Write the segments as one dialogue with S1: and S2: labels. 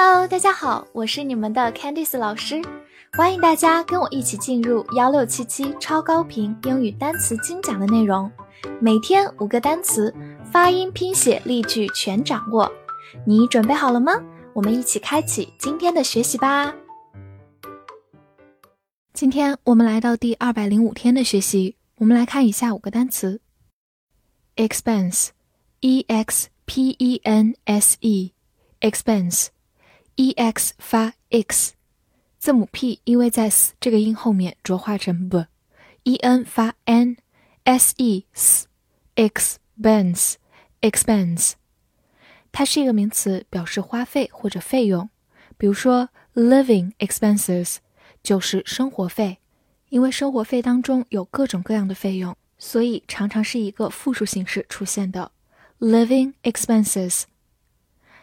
S1: Hello，大家好，我是你们的 Candice 老师，欢迎大家跟我一起进入幺六七七超高频英语单词精讲的内容，每天五个单词，发音、拼写、例句全掌握，你准备好了吗？我们一起开启今天的学习吧。今天我们来到第二百零五天的学习，我们来看以下五个单词：expense，e x p e n s e，expense。E x 发 x，字母 p 因为在 s 这个音后面浊化成 b，e n 发 n，s e s，expense，expense，它是一个名词，表示花费或者费用。比如说 living expenses 就是生活费，因为生活费当中有各种各样的费用，所以常常是一个复数形式出现的 living expenses。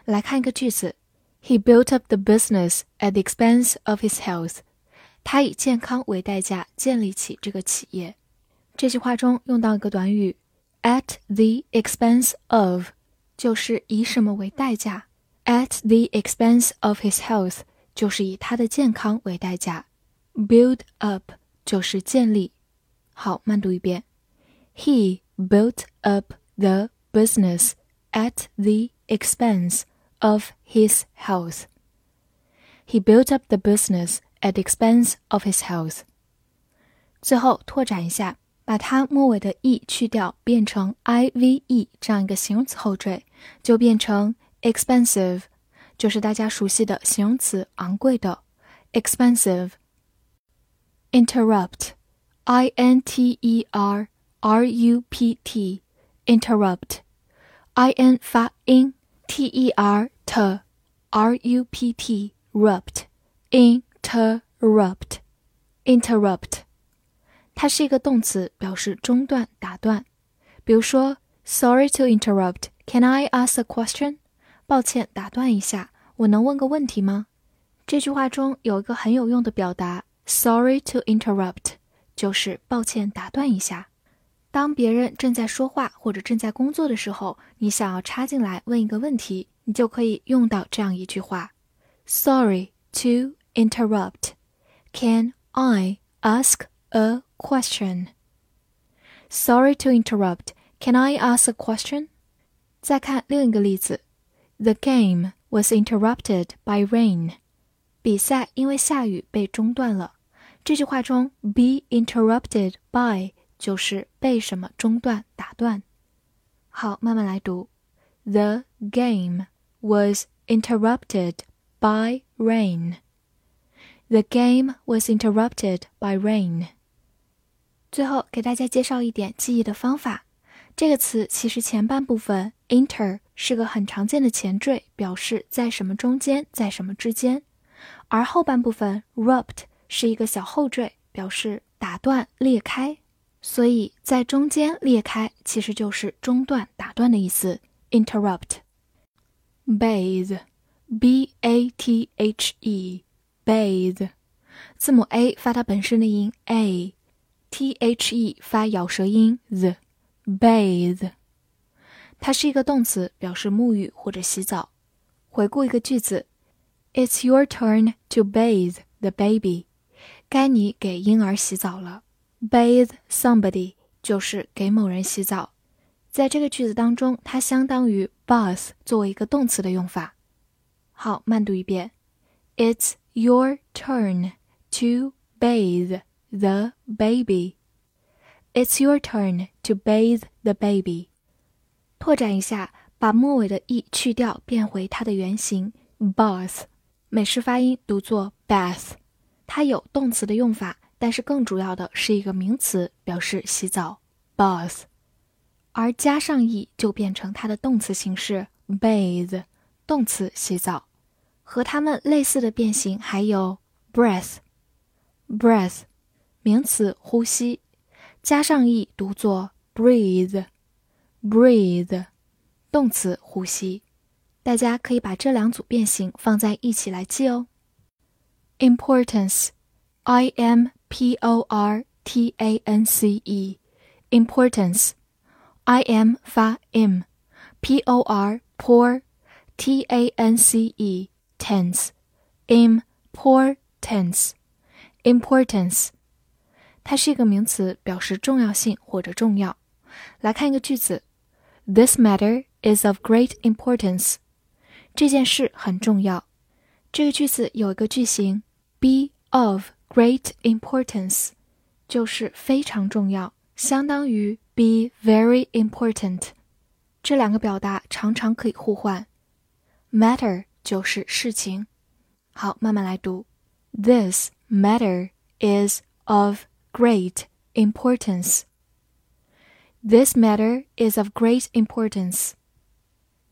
S1: 来看一个句子。He built up the business at the expense of his health。他以健康为代价建立起这个企业。这句话中用到一个短语 at the expense of，就是以什么为代价；at the expense of his health，就是以他的健康为代价；build up 就是建立。好，慢读一遍。He built up the business at the expense of his health. He built up the business at the expense of his health. 最后拓展一下，把它末尾的 e 去掉，变成 i v e 这样一个形容词后缀，就变成 expensive，就是大家熟悉的形容词昂贵的 expensive。interrupt，i n t e r r u p t，interrupt，i n 发 in。 T E R T R U P T rupt interrupt interrupt，它是一个动词，表示中断、打断。比如说，Sorry to interrupt. Can I ask a question? 抱歉，打断一下，我能问个问题吗？这句话中有一个很有用的表达，Sorry to interrupt，就是抱歉打断一下。 当别人正在说话或者正在工作的时候，你想要插进来问一个问题，你就可以用到这样一句话：Sorry to interrupt. Can I ask a question? Sorry to interrupt. Can I ask a question? 再看另一个例子：The game was interrupted by rain. 比赛因为下雨被中断了。这句话中，be interrupted by 就是被什么中断、打断。好，慢慢来读。The game was interrupted by rain. The game was interrupted by rain. 最后给大家介绍一点记忆的方法。这个词其实前半部分 inter 是个很常见的前缀，表示在什么中间，在什么之间；而后半部分 rupt 是一个小后缀，表示打断、裂开。所以在中间裂开，其实就是中断、打断的意思。interrupt。bathe，b a t h e，bathe，字母 a 发它本身的音 a，t h e 发咬舌音 the，bathe，它是一个动词，表示沐浴或者洗澡。回顾一个句子：It's your turn to bathe the baby。该你给婴儿洗澡了。Bathe somebody 就是给某人洗澡，在这个句子当中，它相当于 bath 作为一个动词的用法。好，慢读一遍：It's your turn to bathe the baby. It's your turn to bathe the baby. 拓展一下，把末尾的 e 去掉，变回它的原形 bath，美式发音读作 bath，它有动词的用法。但是更主要的是一个名词，表示洗澡，bath，而加上 e 就变成它的动词形式，bath，动词洗澡。和它们类似的变形还有 breath，breath，名词呼吸，加上 e 读作 breathe，breathe，动词呼吸。大家可以把这两组变形放在一起来记哦。importance，I am。P O R T A N C E importance I M 发 im P O R poor T A N C E importance，importance，importance，它是一个名词，表示重要性或者重要。来看一个句子：This matter is of great importance。这件事很重要。这个句子有一个句型，be of great importance，就是非常重要，相当于 be very important。这两个表达常常可以互换。matter 就是事情。好，慢慢来读。This matter is of great importance. This matter is of great importance.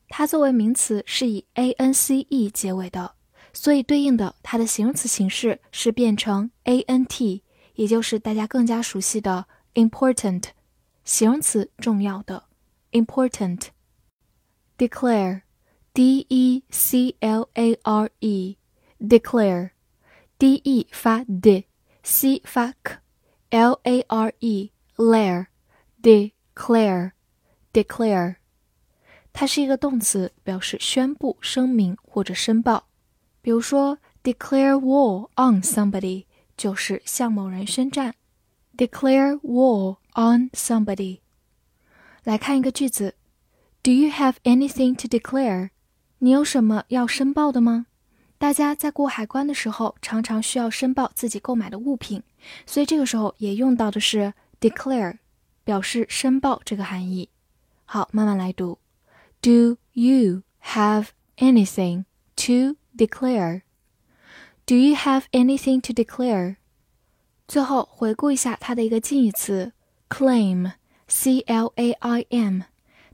S1: 它作为名词是以 a n c e 结尾的。 所以，对应的它的形容词形式是变成 a n t，也就是大家更加熟悉的 important，形容词重要的 important。declare，d e c l a r e，declare，d e 发 d，c 发 k，l a r e，lare，declare，declare，它是一个动词，表示宣布、声明或者申报。比如说，declare war on somebody 就是向某人宣战。declare war on somebody。来看一个句子：Do you have anything to declare？你有什么要申报的吗？大家在过海关的时候，常常需要申报自己购买的物品，所以这个时候也用到的是 declare，表示申报这个含义。好，慢慢来读：Do you have anything to Declare. Do you have anything to declare? 最后回顾一下它的一个近义词 claim, c l a i m，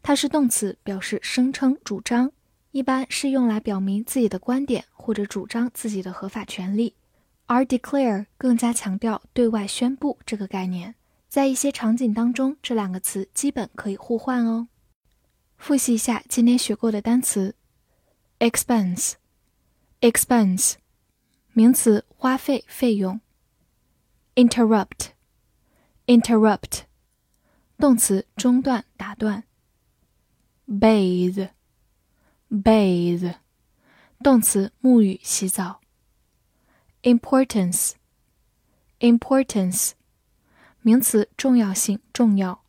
S1: 它是动词，表示声称、主张，一般是用来表明自己的观点或者主张自己的合法权利。而 declare 更加强调对外宣布这个概念，在一些场景当中，这两个词基本可以互换哦。复习一下今天学过的单词：expense。expense，名词，花费、费用。interrupt，interrupt，动词，中断、打断。bathe，bathe，动词，沐浴、洗澡。importance，importance，名词，重要性、重要。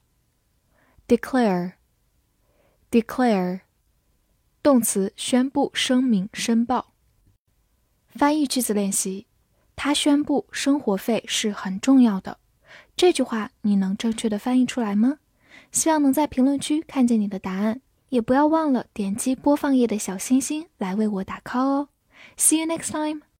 S1: declare，declare，动词，宣布、声明、申报。 翻译句子练习，他宣布生活费是很重要的。这句话你能正确的翻译出来吗？希望能在评论区看见你的答案，也不要忘了点击播放页的小星星来为我打 call 哦。See you next time.